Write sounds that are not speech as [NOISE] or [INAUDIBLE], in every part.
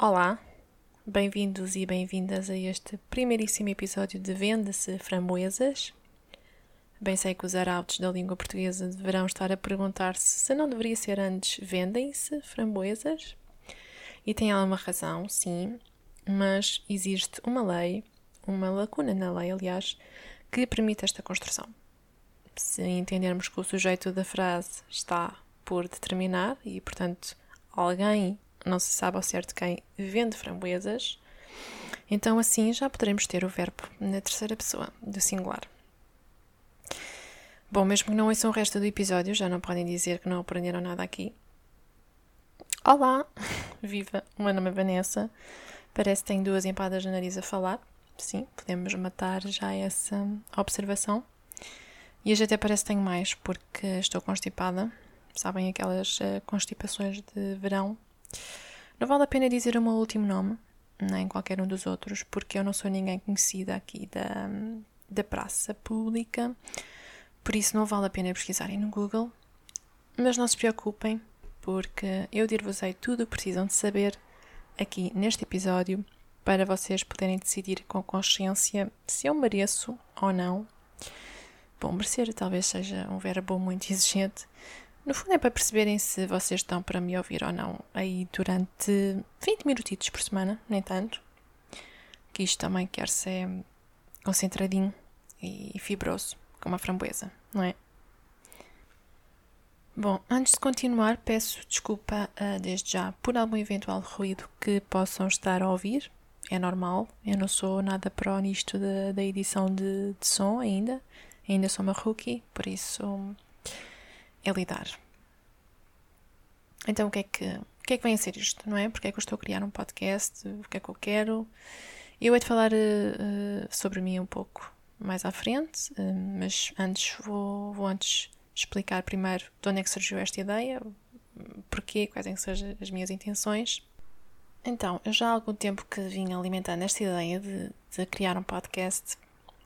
Olá, bem-vindos e bem-vindas a este primeiríssimo episódio de Venda-se Framboesas. Bem sei que os arautos da língua portuguesa deverão estar a perguntar-se se não deveria ser antes Vendem-se Framboesas. E tem alguma razão, sim, mas existe uma lei, uma lacuna na lei, aliás, que permite esta construção. Se entendermos que o sujeito da frase está por determinar e, portanto, alguém não se sabe ao certo quem vende framboesas, então assim já poderemos ter o verbo na terceira pessoa, do singular. Bom, mesmo que não ouçam o resto do episódio, já não podem dizer que não aprenderam nada aqui. Olá! [LAUGHS] Viva! O meu nome é Vanessa. Parece que tenho duas empadas na nariz a falar. Sim, podemos matar já essa observação. E hoje até parece que tenho mais, porque estou constipada. Sabem aquelas uh, constipações de verão não vale a pena dizer o meu último nome, nem qualquer um dos outros, porque eu não sou ninguém conhecida aqui da, da praça pública, por isso não vale a pena pesquisarem no Google. Mas não se preocupem, porque eu dir-vos-ei tudo o que precisam de saber aqui neste episódio para vocês poderem decidir com consciência se eu mereço ou não. Bom, merecer talvez seja um verbo muito [LAUGHS] exigente, no fundo é para perceberem se vocês estão para me ouvir ou não aí durante 20 minutitos por semana, nem tanto. Que isto também quer ser concentradinho e fibroso, como a framboesa, não é? Bom, antes de continuar, peço desculpa uh, desde já por algum eventual ruído que possam estar a ouvir. É normal, eu não sou nada pró nisto da, edição de, de som ainda. Ainda sou uma rookie, por isso é lidar. Então, o que é que, o que, é que vem a ser isto, não é? Porque é que eu estou a criar um podcast? O que é que eu quero? Eu hei de falar uh, sobre mim um pouco mais à frente, uh, mas antes vou, vou antes explicar primeiro de onde é que surgiu esta ideia, porquê, quais é as minhas intenções. Então, eu já há algum tempo que vim alimentando esta ideia de, de criar um podcast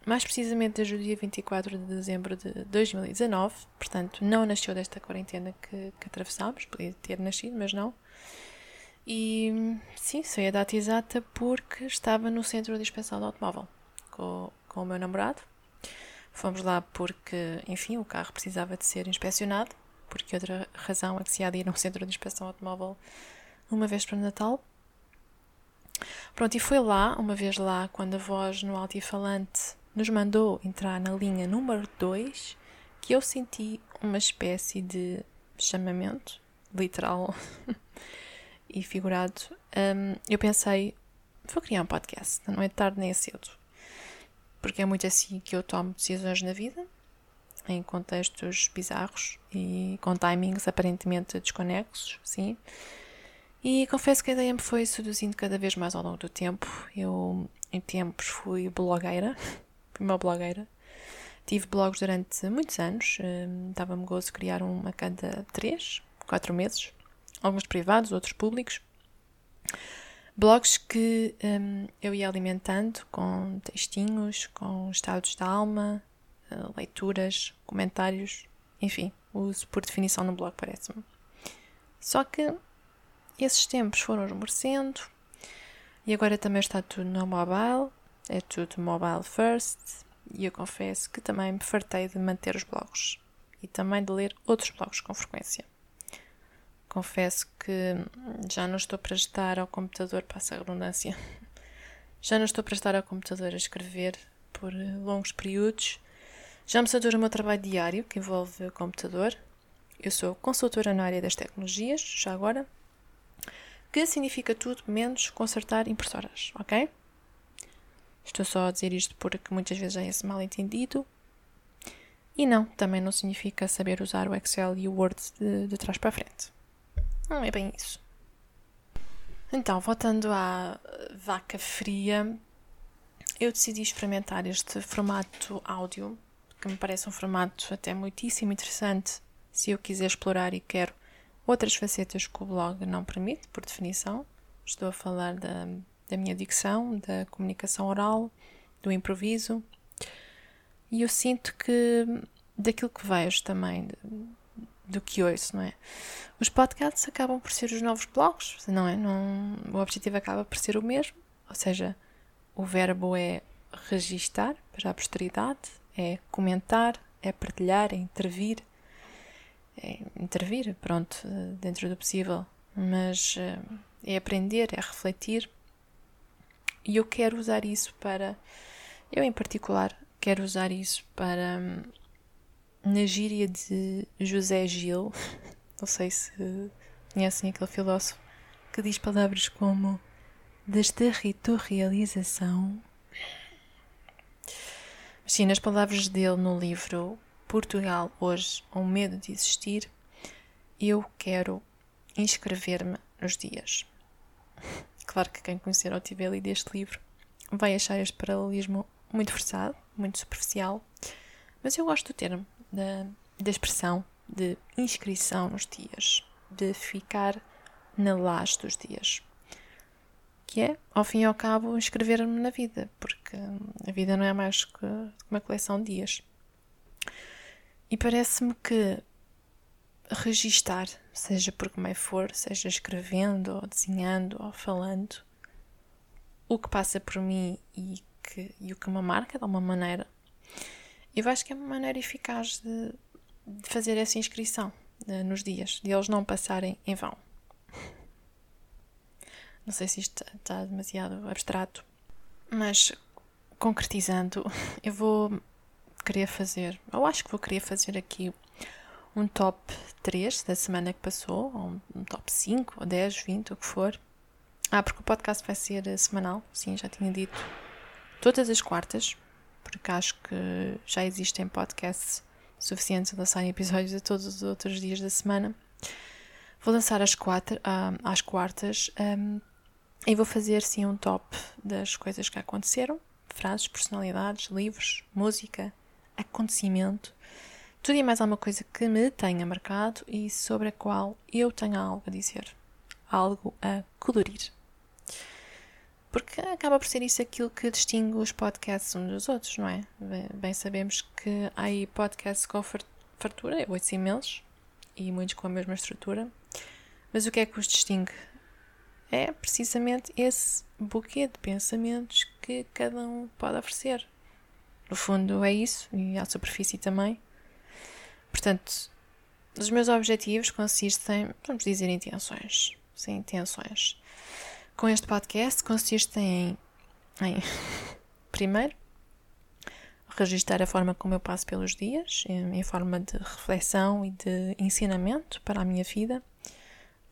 mais precisamente desde o dia 24 de dezembro de 2019, portanto não nasceu desta quarentena que, que atravessámos, podia ter nascido, mas não. E sim, sei a data exata porque estava no centro de inspeção do automóvel com, com o meu namorado. Fomos lá porque, enfim, o carro precisava de ser inspecionado, porque outra razão é que se há de ir a um centro de inspeção automóvel uma vez para o Natal. Pronto, e foi lá, uma vez lá, quando a voz no altifalante nos mandou entrar na linha número 2 que eu senti uma espécie de chamamento, literal [LAUGHS] e figurado. Um, eu pensei, vou criar um podcast, não é tarde nem é cedo, porque é muito assim que eu tomo decisões na vida, em contextos bizarros e com timings aparentemente desconexos, sim. E confesso que a ideia me foi seduzindo cada vez mais ao longo do tempo. Eu, em tempos, fui blogueira, [LAUGHS] uma blogueira. Tive blogs durante muitos anos, hum, dava-me gozo criar um a cada 3, 4 meses, alguns privados, outros públicos. Blogs que um, eu ia alimentando com textinhos, com estados de alma, eh, leituras, comentários, enfim, uso por definição no blog, parece-me. Só que esses tempos foram esmorecendo e agora também está tudo no mobile é tudo mobile first e eu confesso que também me fartei de manter os blogs e também de ler outros blogs com frequência. Confesso que já não estou para estar ao computador, passa a redundância, [LAUGHS] já não estou para estar ao computador a escrever por longos períodos. Já me satura o meu trabalho diário, que envolve o computador. Eu sou consultora na área das tecnologias, já agora, que significa tudo menos consertar impressoras, ok? Estou só a dizer isto porque muitas vezes é esse mal entendido. E não, também não significa saber usar o Excel e o Word de, de trás para frente. Não é bem isso. Então, voltando à vaca fria, eu decidi experimentar este formato áudio, que me parece um formato até muitíssimo interessante se eu quiser explorar e quero outras facetas que o blog não permite, por definição. Estou a falar da da minha dicção, da comunicação oral, do improviso. E eu sinto que daquilo que vejo também do que ouço, não é? Os podcasts acabam por ser os novos blogs, não é? Não, o objetivo acaba por ser o mesmo, ou seja, o verbo é registar para a posteridade, é comentar, é partilhar, é intervir, é intervir, pronto, dentro do possível, mas eh, é aprender, é refletir. E eu quero usar isso para, eu em particular, quero usar isso para, na gíria de José Gil, [LAUGHS] não sei se conhecem aquele filósofo, que diz palavras como desterritorialização. Sim, nas palavras dele no livro Portugal hoje, o medo de existir, eu quero inscrever-me nos dias. Claro que quem conhecer ou tiver lido este livro vai achar este paralelismo muito forçado, muito superficial, mas eu gosto do termo, da, da expressão de inscrição nos dias, de ficar na laje dos dias. Que é, ao fim e ao cabo, inscrever-me na vida, porque a vida não é mais que uma coleção de dias. E parece-me que registar, seja por como é for, seja escrevendo, ou desenhando, ou falando, o que passa por mim e, que, e o que me marca de alguma maneira, eu acho que é uma maneira eficaz de, de fazer essa inscrição de, nos dias, de eles não passarem em vão. Não sei se isto está demasiado abstrato, mas concretizando, [LAUGHS] eu vou queria fazer, eu acho que vou querer fazer aqui um top 3 da semana que passou, ou um top 5, ou 10, 20, o que for. Ah, porque o podcast vai ser semanal, sim, já tinha dito. Todas as quartas, porque acho que já existem podcasts suficientes a lançar episódios a todos os outros dias da semana. Vou lançar às, quatro, uh, às quartas um, e vou fazer sim um top das coisas que aconteceram, frases, personalidades, livros, música, acontecimento, tudo e mais alguma coisa que me tenha marcado e sobre a qual eu tenha algo a dizer, algo a colorir. Porque acaba por ser isso aquilo que distingue os podcasts uns dos outros, não é? Bem sabemos que há aí podcasts com fartura, eu ouço imensos, e muitos com a mesma estrutura, mas o que é que os distingue? É precisamente esse buquê de pensamentos que cada um pode oferecer. No fundo, é isso, e à superfície também. Portanto, os meus objetivos consistem, vamos dizer, intenções. Sim, intenções. Com este podcast consistem em, em primeiro, registrar a forma como eu passo pelos dias, em, em, forma de reflexão e de ensinamento para a minha vida,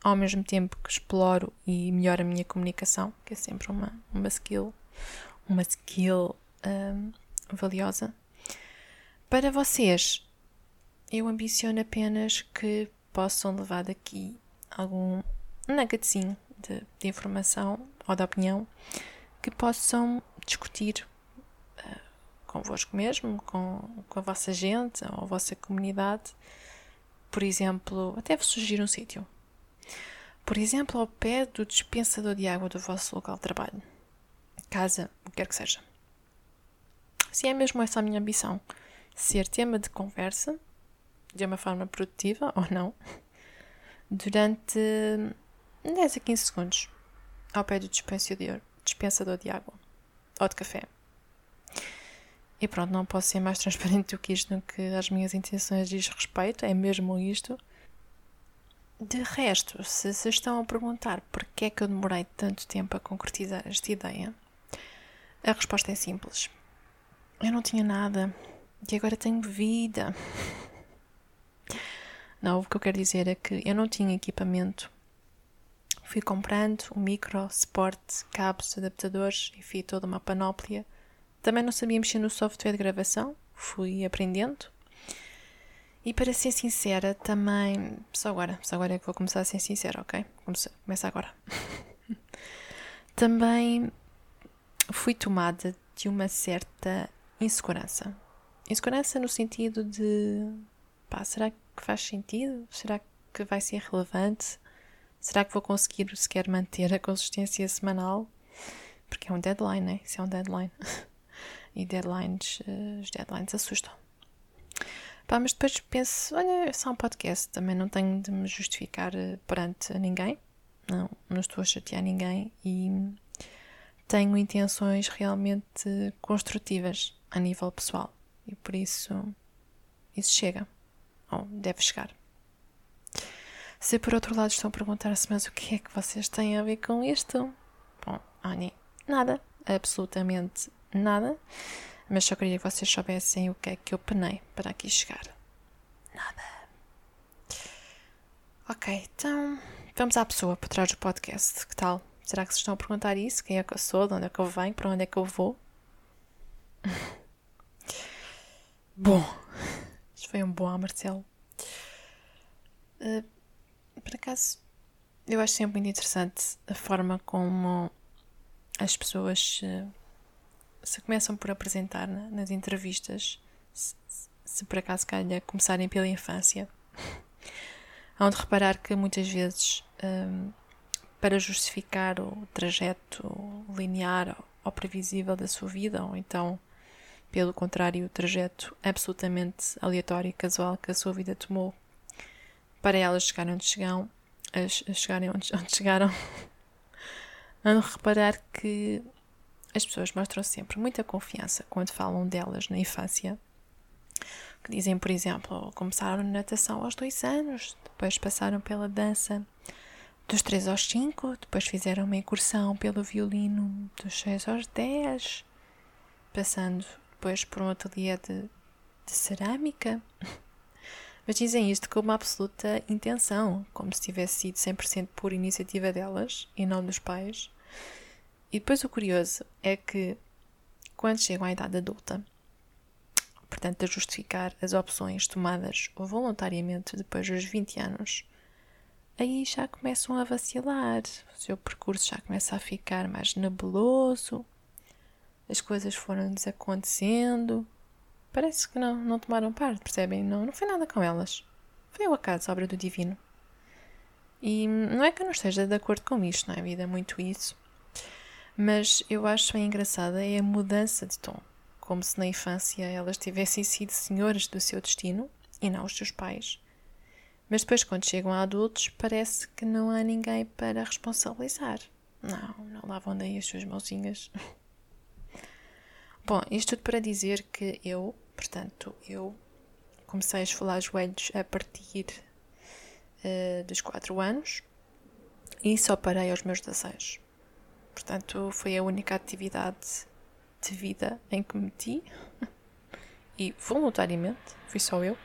ao mesmo tempo que exploro e melhoro a minha comunicação, que é sempre uma, uma skill, uma skill um, valiosa. Para vocês, eu ambiciono apenas que possam levar daqui algum nuggetzinho de, de informação ou de opinião que possam discutir uh, convosco mesmo, com, com a vossa gente ou a vossa comunidade. Por exemplo, até vos sugerir um sítio. Por exemplo, ao pé do dispensador de água do vosso local de trabalho, casa, o que quer que seja. Se é mesmo essa a minha ambição, ser tema de conversa, de uma forma produtiva [LAUGHS] ou não, durante 10 a 15 segundos, ao pé do dispensador, dispensador de água ou de café. E pronto, não posso ser mais transparente do que isto no que as minhas intenções diz respeito, é mesmo isto. De resto, se se estão a perguntar porquê é que eu demorei tanto tempo a concretizar esta ideia, a resposta é simples. Eu não tinha nada e agora tenho vida. [LAUGHS] Não, o que eu quero dizer é que eu não tinha equipamento. Fui comprando um micro, suporte, cabos, adaptadores, enfim, toda uma panóplia. Também não sabia mexer no software de gravação, fui aprendendo. E para ser sincera, também. Só agora, só agora é que vou começar a ser sincera, ok? Começa, agora. [LAUGHS] também fui tomada de uma certa insegurança. Insegurança no sentido de pá, será que faz sentido? Será que vai ser relevante? Será que vou conseguir sequer manter a consistência semanal? Porque é um deadline, né? Isso é um deadline. [LAUGHS] e deadlines, uh, os deadlines assustam. Pá, mas depois penso, olha, é só um podcast, também não tenho de me justificar eh, perante ninguém. Não, não estou a chatear ninguém e tenho intenções realmente construtivas a nível pessoal. E por isso, isso chega. Deve chegar. Se por outro lado estão a perguntar-se, mas o que é que vocês têm a ver com isto? Bom, Annie, nada, absolutamente nada. Mas só queria que vocês soubessem o que é que eu penei para aqui chegar. Nada. Ok, então vamos à pessoa por trás do podcast. Que tal? Será que vocês estão a perguntar isso? Quem é que eu sou? De onde é que eu venho? Para onde é que eu vou? [LAUGHS] Bom, foi um bom Marcelo. Uh, por acaso, eu acho sempre muito interessante a forma como as pessoas uh, se começam por apresentar né, nas entrevistas, se, se por acaso calhar começarem pela infância, [LAUGHS] hão de reparar que muitas vezes, um, para justificar o trajeto linear ou previsível da sua vida, ou então, pelo contrário, o trajeto absolutamente aleatório e casual que a sua vida tomou, para elas chegarem onde chegam, a, chegarem onde, [LAUGHS] onde chegaram, de reparar que as pessoas mostram sempre muita confiança quando falam delas na infância. Que dizem, por exemplo, começaram na natação aos dois anos, depois passaram pela dança dos 3 aos 5, depois fizeram uma incursão pelo violino dos 6 aos 10, passando depois por um ateliê de, de cerâmica. [LAUGHS] Mas dizem isto com uma absoluta intenção, como se tivesse sido 100% por iniciativa delas e não dos pais. E depois o curioso é que quando chegam à idade adulta, portanto, a justificar as opções tomadas voluntariamente depois dos 20 anos, aí já começam a vacilar, o seu percurso já começa a ficar mais nebuloso, as coisas foram desacontecendo, parece que não, não tomaram parte, percebem? Não, não foi nada com elas. Foi o acaso, obra do divino. E não é que eu não esteja de acordo com isto, não é? A vida muito isso. Mas eu acho engraçada é a mudança de tom, como se na infância elas tivessem sido senhoras do seu destino e não os seus pais. Mas depois, quando chegam a adultos, parece que não há ninguém para responsabilizar. Não, não lavam daí as suas mãozinhas. [LAUGHS] Bom, isto tudo para dizer que eu, portanto, eu comecei a esfolar joelhos a partir uh, dos 4 anos e só parei aos meus 16. Portanto, foi a única atividade de vida em que me meti [LAUGHS] e voluntariamente, fui só eu.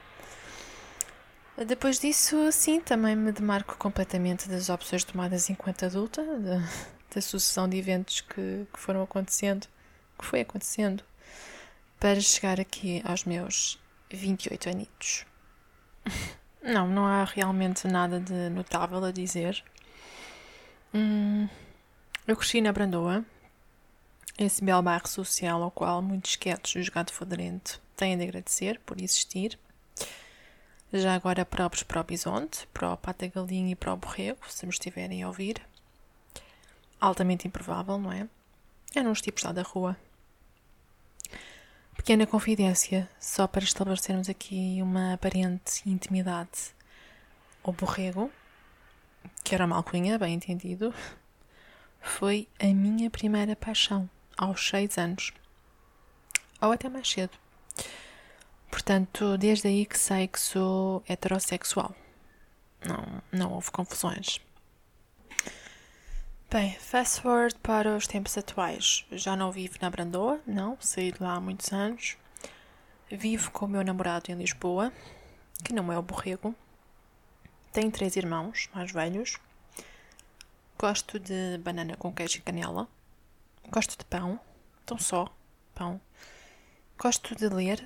Depois disso, sim, também me demarco completamente das opções tomadas enquanto adulta, da, [LAUGHS] da sucessão de eventos que, que foram acontecendo, que foi acontecendo, para chegar aqui aos meus 28 anitos. [LAUGHS] Não, não há realmente nada de notável a dizer. Hum, eu cresci na Brandoa, esse belo bairro social ao qual muitos quietos do Jogado Fodrente têm de agradecer por existir. Já agora próprios para o bisonte, para o pata galinha e para o borrego, se me estiverem a ouvir. Altamente improvável, não é? Eram os tipos lá da rua. Pequena confidência, só para estabelecermos aqui uma aparente intimidade. O borrego, que era uma alcunha, bem entendido, foi a minha primeira paixão, aos seis anos. Ou até mais cedo. Portanto, desde aí que sei que sou heterossexual. Não, não houve confusões. Bem, fast forward para os tempos atuais. Já não vivo na Brandoa, não, saí de lá há muitos anos. Vivo com o meu namorado em Lisboa, que não é o borrego. Tenho três irmãos mais velhos. Gosto de banana com queijo e canela. Gosto de pão, tão só pão. Gosto de ler,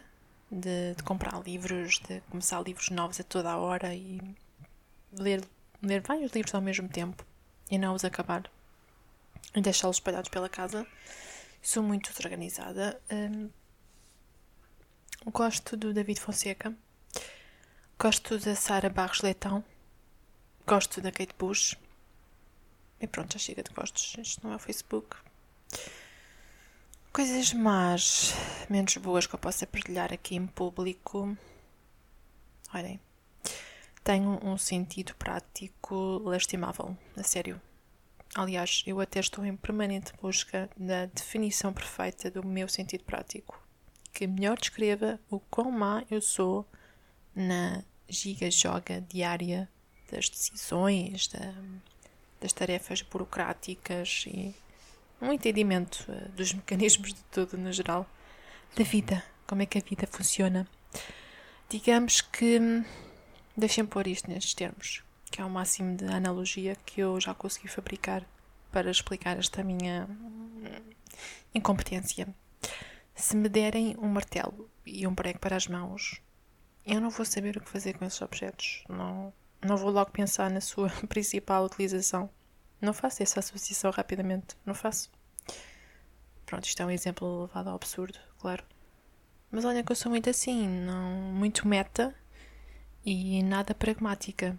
de, de, comprar livros, de começar livros novos a toda a hora e ler, ler vários livros ao mesmo tempo e não os acabar e deixá-los espalhados pela casa. Sou muito desorganizada. Um, gosto do David Fonseca. Gosto da Sara Barros Leitão. Gosto da Kate Bush. E pronto, já chega de gostos. Isto não é o Facebook. Coisas más, menos boas que eu possa partilhar aqui em público. Olhem, tenho um sentido prático lastimável, a sério. Aliás, eu até estou em permanente busca da definição perfeita do meu sentido prático, que melhor descreva o quão má eu sou na giga-joga diária das decisões, da, das tarefas burocráticas e um entendimento uh, dos mecanismos de tudo no geral, da vida, como é que a vida funciona. Digamos que. Deixem pôr isto nestes termos, que é o máximo de analogia que eu já consegui fabricar para explicar esta minha incompetência. Se me derem um martelo e um prego para as mãos, eu não vou saber o que fazer com esses objetos. Não, não vou logo pensar na sua [LAUGHS] principal utilização. Não faço essa associação rapidamente. Não faço. Pronto, isto é um exemplo levado ao absurdo, claro. Mas olha que eu sou muito assim, não, muito meta e nada pragmática.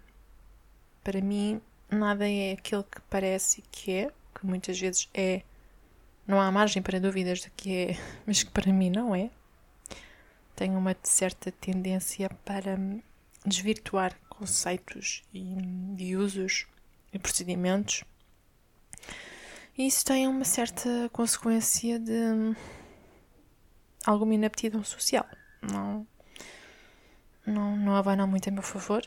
Para mim, nada é aquilo que parece que é, que muitas vezes é. Não há margem para dúvidas de que é, [LAUGHS] mas que para mim não é. Tenho uma certa tendência para desvirtuar conceitos e, e usos e procedimentos. E isso tem uma certa consequência de alguma inaptidão social. Não, não, não abanam muito a meu favor,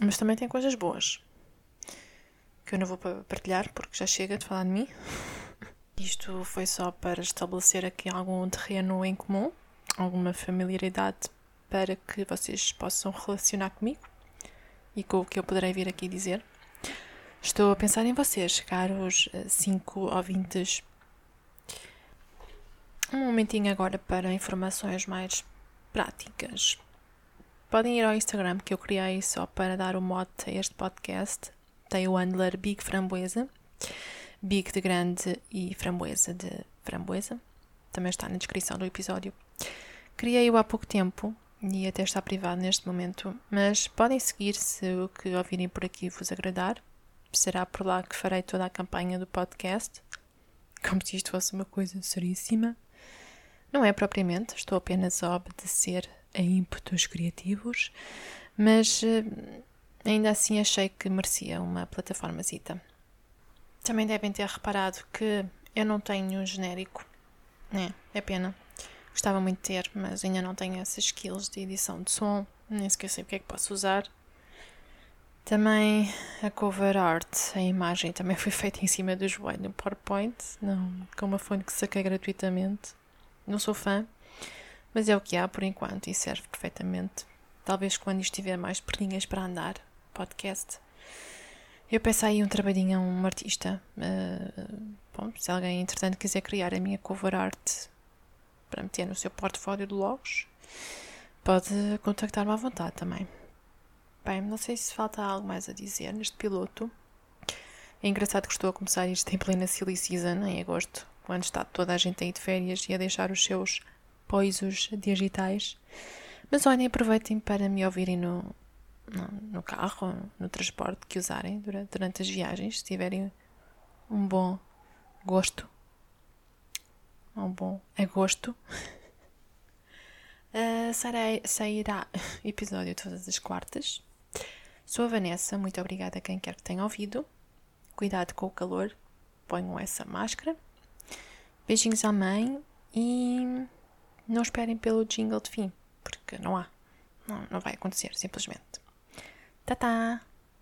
mas também tem coisas boas que eu não vou partilhar porque já chega de falar de mim. Isto foi só para estabelecer aqui algum terreno em comum, alguma familiaridade para que vocês possam relacionar comigo e com o que eu poderei vir aqui dizer. Estou a pensar em vocês, caros 5 ouvintes um momentinho agora para informações mais práticas. Podem ir ao Instagram que eu criei só para dar o mote a este podcast. Tem o handler Big Framboesa, Big de grande e Framboesa de framboesa. Também está na descrição do episódio. Criei-o há pouco tempo e até está privado neste momento, mas podem seguir se o que ouvirem por aqui vos agradar. Será por lá que farei toda a campanha do podcast, como se isto fosse uma coisa seríssima. Não é propriamente, estou apenas a obedecer a ímpetos criativos, mas eh, ainda assim achei que merecia uma plataformazita. Também devem ter reparado que eu não tenho um genérico. É, é pena. Gostava muito de ter, mas ainda não tenho essas skills de edição de som, nem sequer sei o que é que posso usar. Também a cover art, a imagem também [LAUGHS] foi feita em cima do joelho no PowerPoint, não com uma fonte que saquei gratuitamente. Não sou fã, mas é o que há por enquanto e serve perfeitamente. Talvez quando isto tiver mais perninhas para andar, podcast. Eu peço aí um trabalhinho a um artista. Uh, bom, se alguém, entretanto, quiser criar a minha cover art para meter no seu portfólio de logos, pode contactar-me à vontade também. Bem, não sei se falta algo mais a dizer neste piloto. É engraçado que estou a começar isto em plena silly season, em agosto quando está toda a gente aí de férias e a deixar os seus poisos digitais. Mas olhem, aproveitem para me ouvirem no, no, no carro, no transporte que usarem durante, durante as viagens, se tiverem um bom gosto, um bom agosto. [LAUGHS] Uh, sairá [LAUGHS] episódio todas as quartas. Sou a Vanessa, muito obrigada a quem quer que tenha ouvido. Cuidado com o calor, ponham essa máscara. Beijinhos à mãe e não esperem pelo jingle de fim, porque não há. Não, não vai acontecer, simplesmente. Tá, tá!